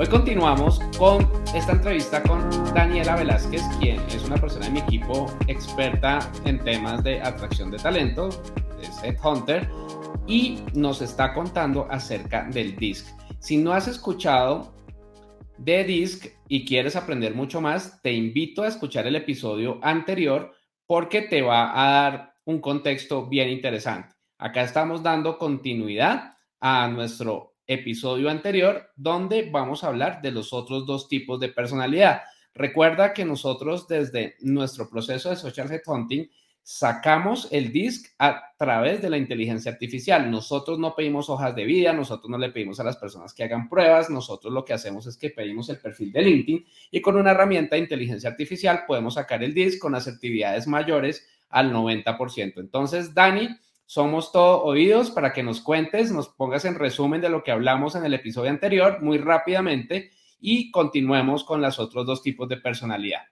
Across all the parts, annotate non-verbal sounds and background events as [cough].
Hoy continuamos con esta entrevista con Daniela Velázquez, quien es una persona de mi equipo experta en temas de atracción de talento, es Headhunter, y nos está contando acerca del DISC. Si no has escuchado de DISC y quieres aprender mucho más, te invito a escuchar el episodio anterior porque te va a dar un contexto bien interesante. Acá estamos dando continuidad a nuestro episodio anterior, donde vamos a hablar de los otros dos tipos de personalidad. Recuerda que nosotros desde nuestro proceso de social headhunting sacamos el DISC a través de la inteligencia artificial. Nosotros no pedimos hojas de vida, nosotros no le pedimos a las personas que hagan pruebas, nosotros lo que hacemos es que pedimos el perfil de LinkedIn y con una herramienta de inteligencia artificial podemos sacar el DISC con asertividades mayores al 90%. Entonces, Dani, somos todo oídos para que nos cuentes, nos pongas en resumen de lo que hablamos en el episodio anterior muy rápidamente y continuemos con los otros dos tipos de personalidad.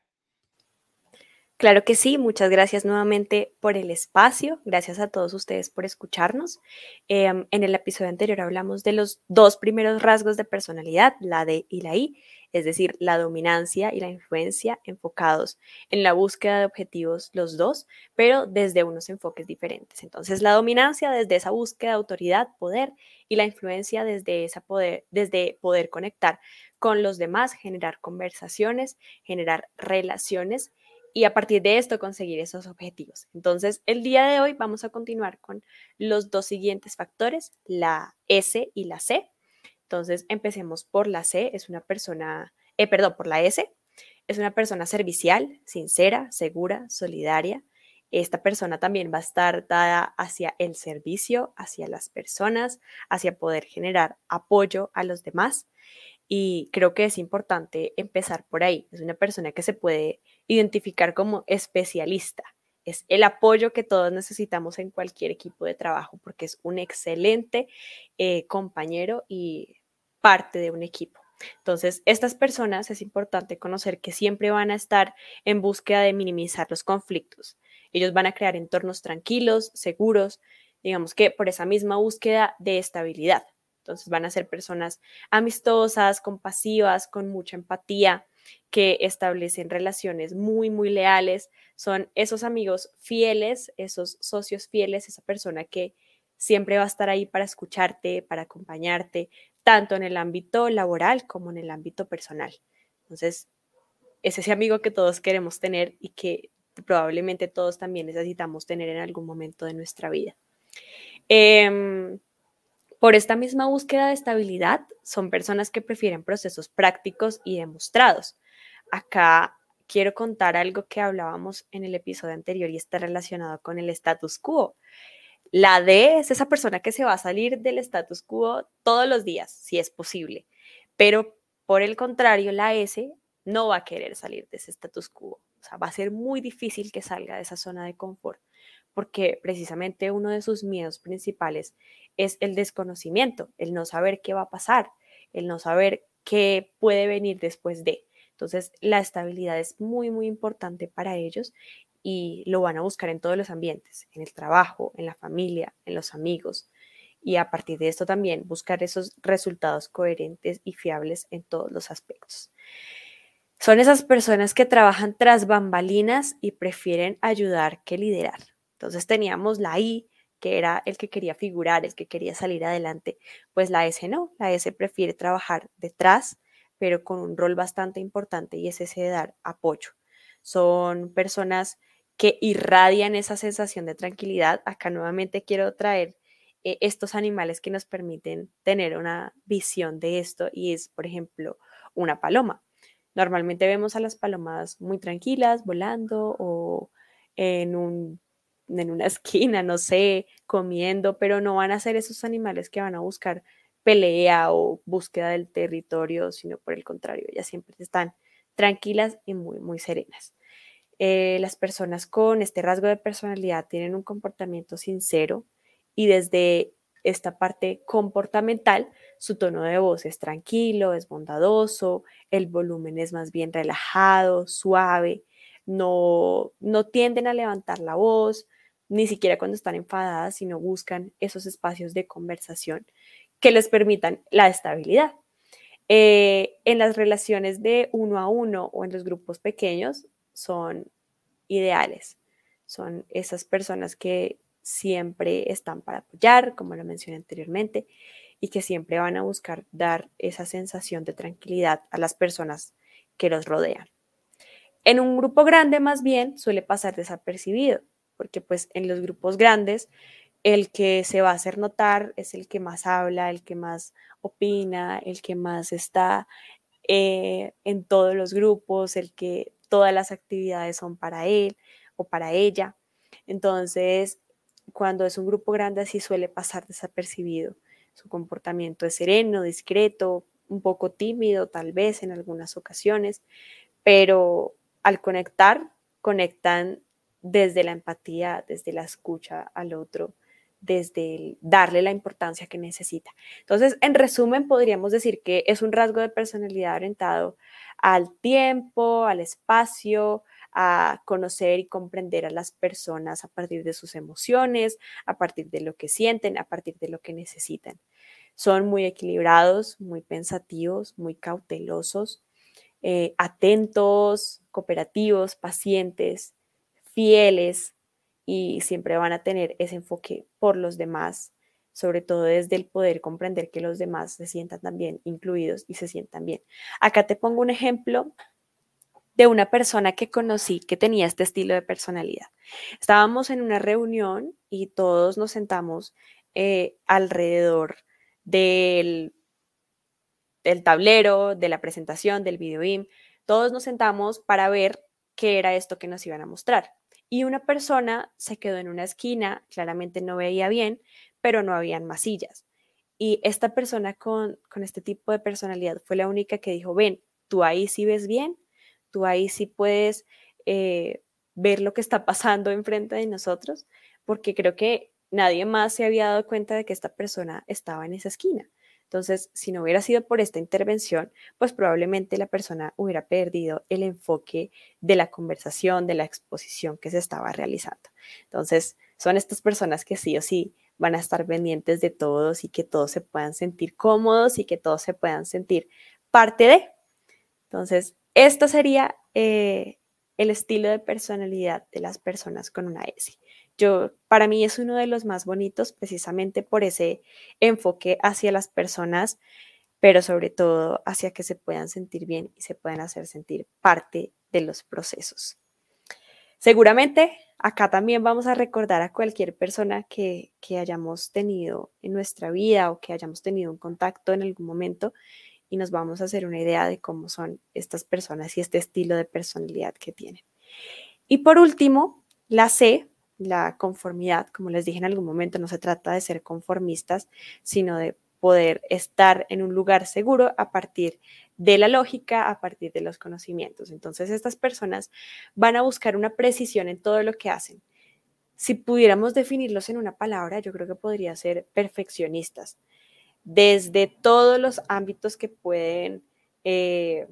Claro que sí, muchas gracias nuevamente por el espacio, gracias a todos ustedes por escucharnos. Em, en el episodio anterior hablamos de los dos primeros rasgos de personalidad, la D y la I, es decir, la dominancia y la influencia enfocados en la búsqueda de objetivos los dos, pero desde unos enfoques diferentes. Entonces, la dominancia desde esa búsqueda de autoridad, poder, y la influencia desde, esa poder, desde poder conectar con los demás, generar conversaciones, generar relaciones y a partir de esto conseguir esos objetivos. Entonces, el día de hoy vamos a continuar con los dos siguientes factores, la S y la C. Entonces, empecemos por la C, es una persona, eh, perdón, por la S, es una persona servicial, sincera, segura, solidaria. Esta persona también va a estar dada hacia el servicio, hacia las personas, hacia poder generar apoyo a los demás. Y creo que es importante empezar por ahí. Es una persona que se puede identificar como especialista. Es el apoyo que todos necesitamos en cualquier equipo de trabajo porque es un excelente eh, compañero y parte de un equipo. Entonces, estas personas es importante conocer que siempre van a estar en búsqueda de minimizar los conflictos. Ellos van a crear entornos tranquilos, seguros, digamos que por esa misma búsqueda de estabilidad. Entonces, van a ser personas amistosas, compasivas, con mucha empatía, que establecen relaciones muy, muy leales. Son esos amigos fieles, esos socios fieles, esa persona que siempre va a estar ahí para escucharte, para acompañarte, tanto en el ámbito laboral como en el ámbito personal. Entonces, es ese amigo que todos queremos tener y que probablemente todos también necesitamos tener en algún momento de nuestra vida. Em, por esta misma búsqueda de estabilidad, son personas que prefieren procesos prácticos y demostrados. Acá quiero contar algo que hablábamos en el episodio anterior y está relacionado con el status quo. La D es esa persona que se va a salir del status quo todos los días, si es posible. Pero por el contrario, la S no va a querer salir de ese status quo. O sea, va a ser muy difícil que salga de esa zona de confort, porque precisamente uno de sus miedos principales es el desconocimiento, el no saber qué va a pasar, el no saber qué puede venir después de. Entonces, la estabilidad es muy, muy importante para ellos y lo van a buscar en todos los ambientes, en el trabajo, en la familia, en los amigos. Y a partir de esto también buscar esos resultados coherentes y fiables en todos los aspectos. Son esas personas que trabajan tras bambalinas y prefieren ayudar que liderar. Entonces teníamos la I, que era el que quería figurar, el que quería salir adelante. Pues la S no, la S prefiere trabajar detrás, pero con un rol bastante importante y es ese de dar apoyo. Son personas que irradian esa sensación de tranquilidad. Acá nuevamente quiero traer eh, estos animales que nos permiten tener una visión de esto y es, por ejemplo, una paloma. Normalmente vemos a las palomas muy tranquilas, volando o en, un, en una [laughs] esquina, no sé, comiendo, pero no van a ser esos animales que van a buscar pelea o búsqueda del territorio, sino por el contrario, ellas siempre están tranquilas y muy, muy serenas. Eh, las personas con este rasgo de personalidad tienen un comportamiento sincero y desde esta parte comportamental, su tono de voz es tranquilo, es bondadoso, el volumen es más bien relajado, suave, no, no tienden a levantar la voz, ni siquiera cuando están enfadadas, sino buscan esos espacios de conversación que les permitan la estabilidad. Eh, en las relaciones de uno a uno o en los grupos pequeños son ideales. Son esas personas que siempre están para apoyar, como lo mencioné anteriormente, y que siempre van a buscar dar esa sensación de tranquilidad a las personas que los rodean. En un grupo grande más bien suele pasar desapercibido, porque pues en los grupos grandes el que se va a hacer notar es el que más habla, el que más opina, el que más está eh, en todos los grupos, el que todas las actividades son para él o para ella. Entonces, cuando es un grupo grande así suele pasar desapercibido. Su comportamiento es sereno, discreto, un poco tímido tal vez en algunas ocasiones, pero al conectar, conectan desde la empatía, desde la escucha al otro, desde darle la importancia que necesita. Entonces, en resumen, podríamos decir que es un rasgo de personalidad orientado al tiempo, al espacio, a conocer y comprender a las personas a partir de sus emociones, a partir de lo que sienten, a partir de lo que necesitan. Son muy equilibrados, muy pensativos, muy cautelosos, eh, atentos, cooperativos, pacientes, fieles, y siempre van a tener ese enfoque por los demás, sobre todo desde el poder comprender que los demás se sientan también incluidos y se sientan bien. Acá te pongo un ejemplo de una persona que conocí que tenía este estilo de personalidad. Estábamos en una reunión y todos nos sentamos eh, alrededor del, del tablero, de la presentación, del video BIM. Todos nos sentamos para ver qué era esto que nos iban a mostrar y una persona se quedó en una esquina, claramente no veía bien, pero no habían masillas. Y esta persona con, este tipo de personalidad fue la única que dijo, ven, tú ahí sí ves bien, tú ahí sí puedes eh, ver lo que está pasando enfrente de nosotros, porque creo que nadie más se había dado cuenta de que esta persona estaba en esa esquina. Entonces, si no hubiera sido por esta intervención, pues probablemente la persona hubiera perdido el enfoque de la conversación, de la exposición que se estaba realizando. Entonces, son estas personas que sí o sí van a estar pendientes de todos y que todos se puedan sentir cómodos y que todos se puedan sentir parte de. Entonces, esto sería eh, el estilo de personalidad de las personas con una S yo, para mí es uno de los más bonitos precisamente por ese enfoque hacia las personas, pero sobre todo hacia que se puedan sentir bien y se puedan hacer sentir parte de los procesos. Seguramente acá también vamos a recordar a cualquier persona que, que hayamos tenido en nuestra vida o que hayamos tenido un contacto en algún momento y nos vamos a hacer una idea de cómo son estas personas y este estilo de personalidad que tienen. Y por último, la C la conformidad, como les dije en algún momento, no se trata de ser conformistas, sino de poder estar en un lugar seguro a partir de la lógica, a partir de los conocimientos. Entonces, estas personas van a buscar una precisión en todo lo que hacen. Si pudiéramos definirlos en una palabra, yo creo que podría ser perfeccionistas. Desde todos los ámbitos que pueden eh,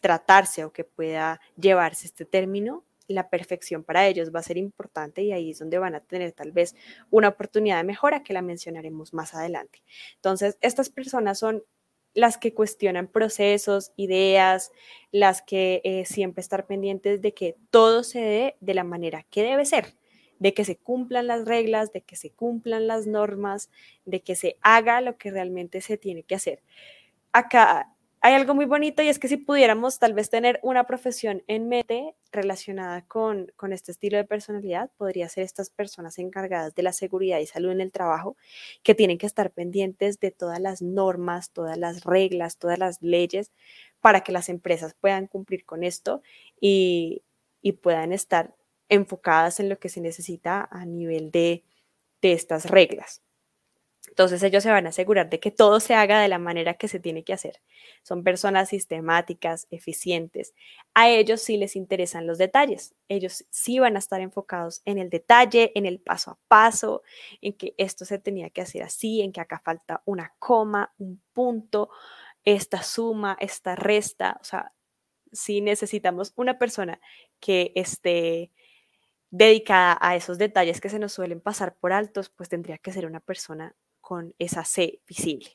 tratarse o que pueda llevarse este término, la perfección para ellos va a ser importante y ahí es donde van a tener tal vez una oportunidad de mejora que la mencionaremos más adelante. Entonces, estas personas son las que cuestionan procesos, ideas, las que eh, siempre estar pendientes de que todo se dé de la manera que debe ser, de que se cumplan las reglas, de que se cumplan las normas, de que se haga lo que realmente se tiene que hacer. Acá hay algo muy bonito y es que si pudiéramos tal vez tener una profesión en mente relacionada con, con este estilo de personalidad, podría ser estas personas encargadas de la seguridad y salud en el trabajo, que tienen que estar pendientes de todas las normas, todas las reglas, todas las leyes, para que las empresas puedan cumplir con esto y, y puedan estar enfocadas en lo que se necesita a nivel de, de estas reglas. Entonces ellos se van a asegurar de que todo se haga de la manera que se tiene que hacer. Son personas sistemáticas, eficientes. A ellos sí les interesan los detalles. Ellos sí van a estar enfocados en el detalle, en el paso a paso, en que esto se tenía que hacer así, en que acá falta una coma, un punto, esta suma, esta resta. O sea, si necesitamos una persona que esté dedicada a esos detalles que se nos suelen pasar por altos, pues tendría que ser una persona con esa C visible.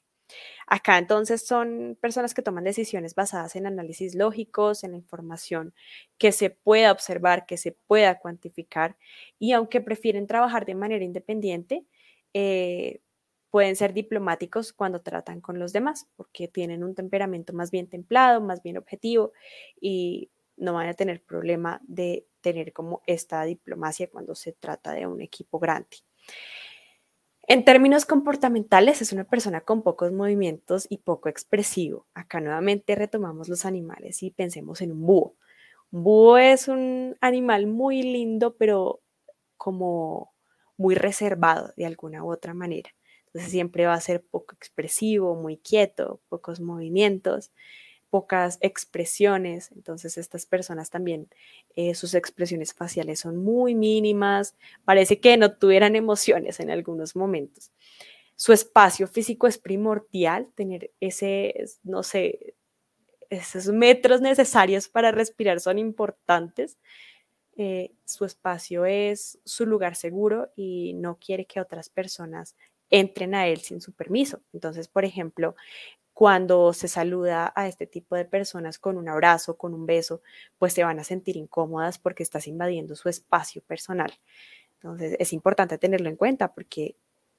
Acá entonces son personas que toman decisiones basadas en análisis lógicos, en la información que se pueda observar, que se pueda cuantificar y aunque prefieren trabajar de manera independiente, eh, pueden ser diplomáticos cuando tratan con los demás porque tienen un temperamento más bien templado, más bien objetivo y no van a tener problema de tener como esta diplomacia cuando se trata de un equipo grande. En términos comportamentales, es una persona con pocos movimientos y poco expresivo. Acá nuevamente retomamos los animales y pensemos en un búho. Un búho es un animal muy lindo, pero como muy reservado de alguna u otra manera. Entonces siempre va a ser poco expresivo, muy quieto, pocos movimientos pocas expresiones, entonces estas personas también, eh, sus expresiones faciales son muy mínimas, parece que no tuvieran emociones en algunos momentos. Su espacio físico es primordial, tener ese, no sé, esos metros necesarios para respirar son importantes. Eh, su espacio es su lugar seguro y no quiere que otras personas entren a él sin su permiso. Entonces, por ejemplo, cuando se saluda a este tipo de personas con un abrazo, con un beso, pues se van a sentir incómodas porque estás invadiendo su espacio personal. Entonces es importante tenerlo en cuenta porque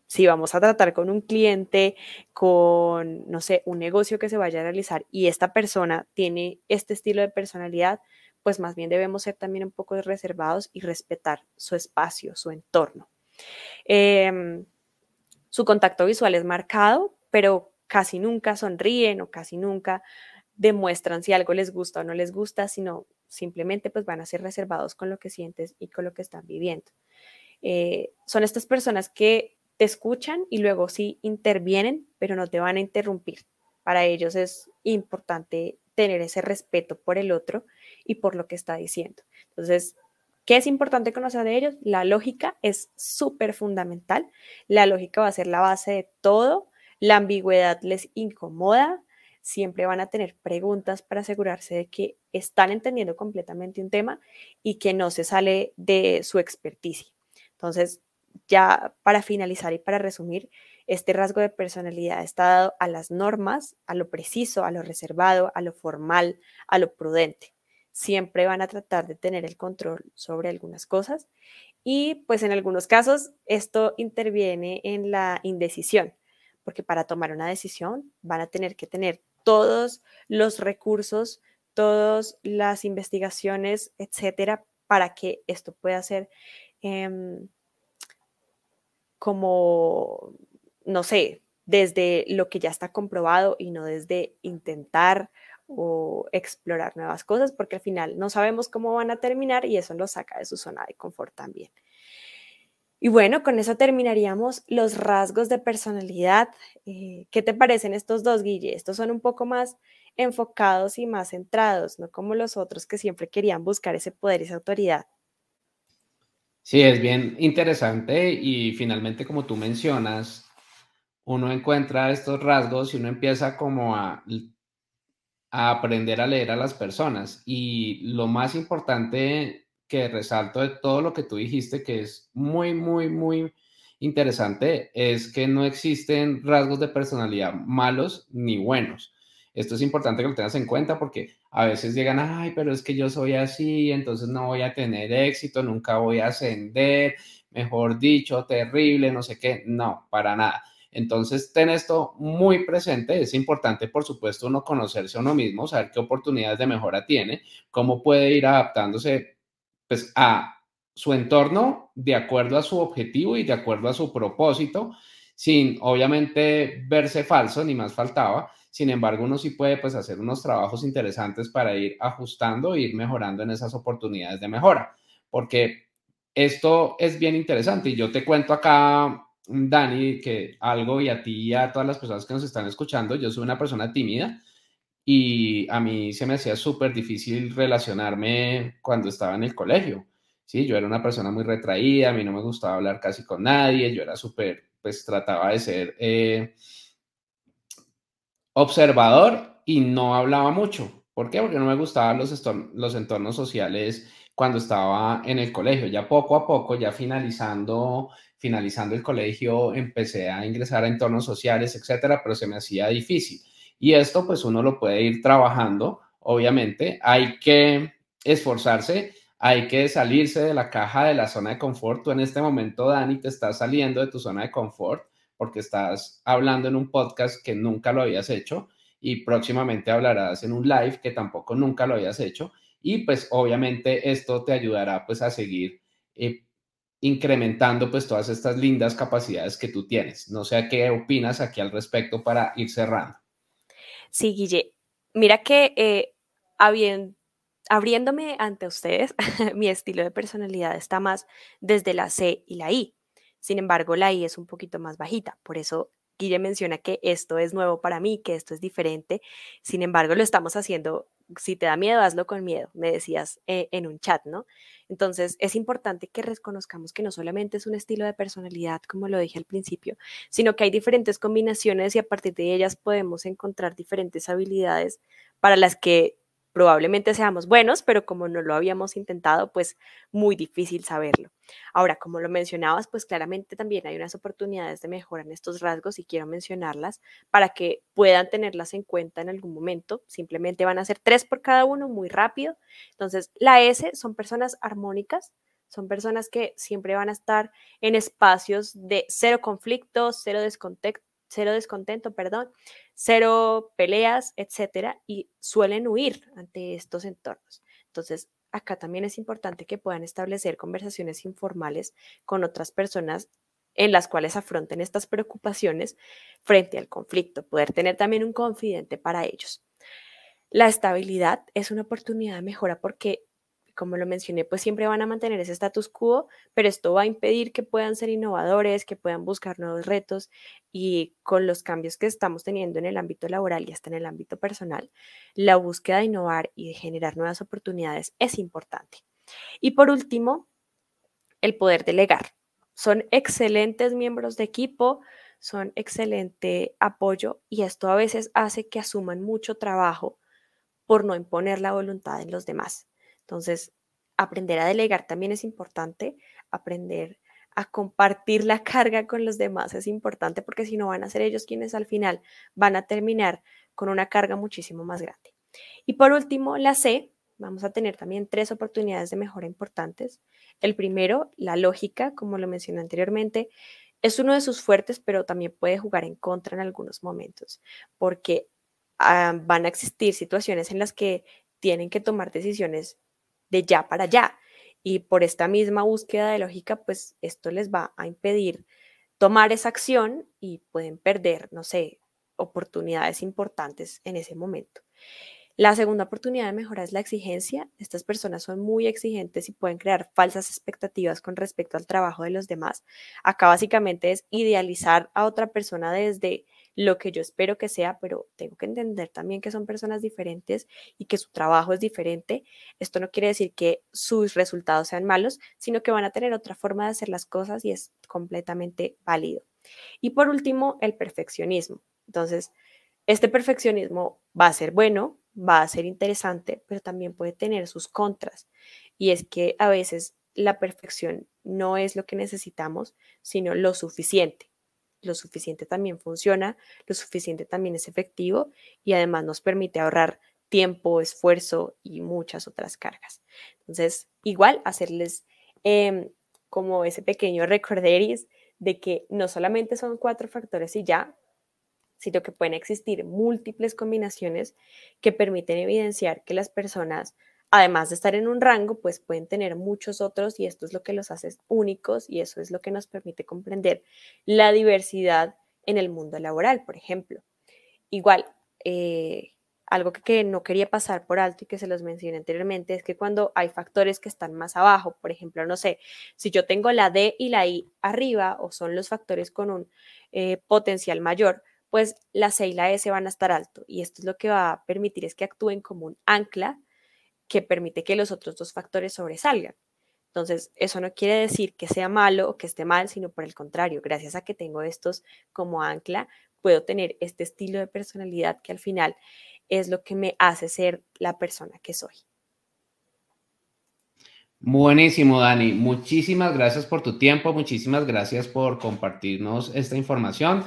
si vamos a tratar con un cliente, con, no sé, un negocio que se vaya a realizar y esta persona tiene este estilo de personalidad, pues más bien debemos ser también un poco reservados y respetar su espacio, su entorno. Em, su contacto visual es marcado, pero casi nunca sonríen o casi nunca demuestran si algo les gusta o no les gusta, sino simplemente pues van a ser reservados con lo que sientes y con lo que están viviendo. Eh, son estas personas que te escuchan y luego sí intervienen, pero no te van a interrumpir. Para ellos es importante tener ese respeto por el otro y por lo que está diciendo. Entonces, ¿qué es importante conocer de ellos? La lógica es súper fundamental. La lógica va a ser la base de todo la ambigüedad les incomoda, siempre van a tener preguntas para asegurarse de que están entendiendo completamente un tema y que no se sale de su experticia. Entonces, ya para finalizar y para resumir, este rasgo de personalidad está dado a las normas, a lo preciso, a lo reservado, a lo formal, a lo prudente. Siempre van a tratar de tener el control sobre algunas cosas y pues en algunos casos esto interviene en la indecisión porque para tomar una decisión van a tener que tener todos los recursos, todas las investigaciones, etcétera, para que esto pueda ser em, como, no sé, desde lo que ya está comprobado y no desde intentar o explorar nuevas cosas, porque al final no sabemos cómo van a terminar y eso lo saca de su zona de confort también. Y bueno, con eso terminaríamos los rasgos de personalidad. Eh, ¿Qué te parecen estos dos, Guille? Estos son un poco más enfocados y más centrados, no como los otros que siempre querían buscar ese poder, esa autoridad. Sí, es bien interesante y finalmente, como tú mencionas, uno encuentra estos rasgos y uno empieza como a, a aprender a leer a las personas. Y lo más importante que resalto de todo lo que tú dijiste, que es muy, muy, muy interesante, es que no existen rasgos de personalidad malos ni buenos. Esto es importante que lo tengas en cuenta porque a veces llegan, ay, pero es que yo soy así, entonces no voy a tener éxito, nunca voy a ascender, mejor dicho, terrible, no sé qué. No, para nada. Entonces, ten esto muy presente. Es importante, por supuesto, uno conocerse a uno mismo, saber qué oportunidades de mejora tiene, cómo puede ir adaptándose pues, a su entorno de acuerdo a su objetivo y de acuerdo a su propósito, sin obviamente verse falso, ni más faltaba. Sin embargo, uno sí puede pues, hacer unos trabajos interesantes para ir ajustando e ir mejorando en esas oportunidades de mejora, porque esto es bien interesante y yo te cuento acá Dani, que algo y a ti y a todas las personas que nos están escuchando, yo soy una persona tímida y a mí se me hacía súper difícil relacionarme cuando estaba en el colegio. Sí, yo era una persona muy retraída, a mí no me gustaba hablar casi con nadie, yo era súper, pues trataba de ser eh, observador y no hablaba mucho. ¿Por qué? Porque no me gustaban los, los entornos sociales cuando estaba en el colegio. Ya poco a poco, ya finalizando, finalizando el colegio, empecé a ingresar a entornos sociales, etcétera, pero se me hacía difícil. Y esto pues uno lo puede ir trabajando, obviamente. Hay que esforzarse, hay que salirse de la caja de la zona de confort. Tú en este momento, Dani, te estás saliendo de tu zona de confort porque estás hablando en un podcast que nunca lo habías hecho y próximamente hablarás en un live que tampoco nunca lo habías hecho. Y pues obviamente esto te ayudará pues a seguir eh, incrementando pues todas estas lindas capacidades que tú tienes. No sé qué opinas aquí al respecto para ir cerrando. Sí, Guille, mira que eh, abriéndome ante ustedes, [laughs] mi estilo de personalidad está más desde la C y la I. Sin embargo, la I es un poquito más bajita. Por eso Guille menciona que esto es nuevo para mí, que esto es diferente. Sin embargo, lo estamos haciendo si te da miedo, hazlo con miedo, me decías eh, en un chat, ¿no? Entonces, es importante que reconozcamos que no solamente es un estilo de personalidad, como lo dije al principio, sino que hay diferentes combinaciones y a partir de ellas podemos encontrar diferentes habilidades para las que probablemente seamos buenos, pero como no lo habíamos intentado, pues muy difícil saberlo. Ahora, como lo mencionabas, pues claramente también hay unas oportunidades de mejora en estos rasgos y quiero mencionarlas para que puedan tenerlas en cuenta en algún momento. Simplemente van a ser tres por cada uno, muy rápido. Entonces, la S son personas armónicas, son personas que siempre van a estar en espacios de cero conflicto, cero descontento, cero descontento, perdón, cero peleas, etcétera, y suelen huir ante estos entornos. Entonces, acá también es importante que puedan establecer conversaciones informales con otras personas en las cuales afronten estas preocupaciones frente al conflicto, poder tener también un confidente para ellos. La estabilidad es una oportunidad de mejora porque como lo mencioné, pues siempre van a mantener ese status quo, pero esto va a impedir que puedan ser innovadores, que puedan buscar nuevos retos y con los cambios que estamos teniendo en el ámbito laboral y hasta en el ámbito personal, la búsqueda de innovar y de generar nuevas oportunidades es importante. Y por último, el poder delegar. Son excelentes miembros de equipo, son excelente apoyo y esto a veces hace que asuman mucho trabajo por no imponer la voluntad en los demás. Entonces, aprender a delegar también es importante, aprender a compartir la [laughs] carga con los demás es importante porque si no van a ser ellos quienes al final van a terminar con una carga muchísimo más grande. Y por último, la C, vamos a tener también tres oportunidades de mejora importantes. El primero, la lógica, como lo mencioné anteriormente, es uno de sus fuertes, pero también puede jugar en contra en algunos momentos, porque ah, van a existir situaciones en las que tienen que tomar decisiones de ya para allá. Y por esta misma búsqueda de lógica, pues esto les va a impedir tomar esa acción y pueden perder, no sé, oportunidades importantes en ese momento. La segunda oportunidad de mejora es la exigencia. Estas personas son muy exigentes y pueden crear falsas expectativas con respecto al trabajo de los demás. Acá básicamente es idealizar a otra persona desde lo que yo espero que sea, pero tengo que entender también que son personas diferentes y que su trabajo es diferente. Esto no quiere decir que sus resultados sean malos, sino que van a tener otra forma de hacer las cosas y es completamente válido. Y por último, el perfeccionismo. Entonces, este perfeccionismo va a ser bueno, va a ser interesante, pero también puede tener sus contras. Y es que a veces la perfección no es lo que necesitamos, sino lo suficiente lo suficiente también funciona, lo suficiente también es efectivo y además nos permite ahorrar tiempo, esfuerzo y muchas otras cargas. Entonces, igual hacerles em, como ese pequeño recorderis de que no solamente son cuatro factores y ya, sino que pueden existir múltiples combinaciones que permiten evidenciar que las personas además de estar en un rango, pues pueden tener muchos otros y esto es lo que los hace únicos y eso es lo que nos permite comprender la diversidad en el mundo laboral, por ejemplo. Igual, eh, algo que, no quería pasar por alto y que se los mencioné anteriormente es que cuando hay factores que están más abajo, por ejemplo, no sé, si yo tengo la D y la I arriba o son los factores con un eh, potencial mayor, pues la C y la S van a estar alto y esto es lo que va a permitir es que actúen como un ancla que permite que los otros dos factores sobresalgan. Entonces, eso no quiere decir que sea malo o que esté mal, sino por el contrario, gracias a que tengo estos como ancla, puedo tener este estilo de personalidad que al final es lo que me hace ser la persona que soy. Buenísimo, Dani. Muchísimas gracias por tu tiempo, muchísimas gracias por compartirnos esta información.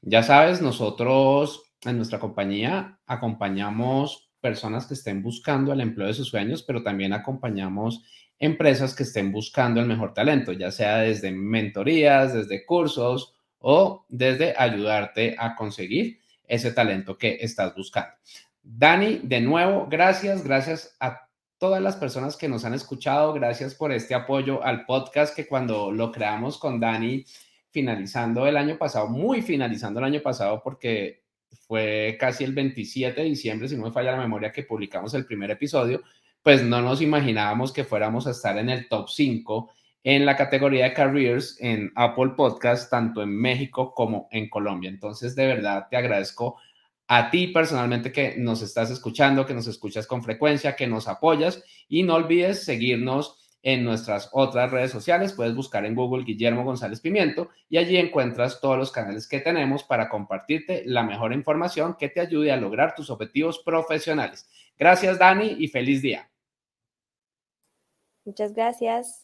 Ya sabes, nosotros en nuestra compañía acompañamos personas que estén buscando el empleo de sus sueños, pero también acompañamos empresas que estén buscando el mejor talento, ya sea desde mentorías, desde cursos o desde ayudarte a conseguir ese talento que estás buscando. Dani, de nuevo, gracias, gracias a todas las personas que nos han escuchado, gracias por este apoyo al podcast que cuando lo creamos con Dani finalizando el año pasado, muy finalizando el año pasado porque fue casi el 27 de diciembre, si no me falla la memoria, que publicamos el primer episodio, pues no nos imaginábamos que fuéramos a estar en el top 5 en la categoría de careers en Apple Podcast, tanto en México como en Colombia. Entonces, de verdad, te agradezco a ti personalmente que nos estás escuchando, que nos escuchas con frecuencia, que nos apoyas y no olvides seguirnos en nuestras otras redes sociales. Puedes buscar en Google Guillermo González Pimiento y allí encuentras todos los canales que tenemos para compartirte la mejor información que te ayude a lograr tus objetivos profesionales. Gracias Dani y feliz día. Muchas gracias.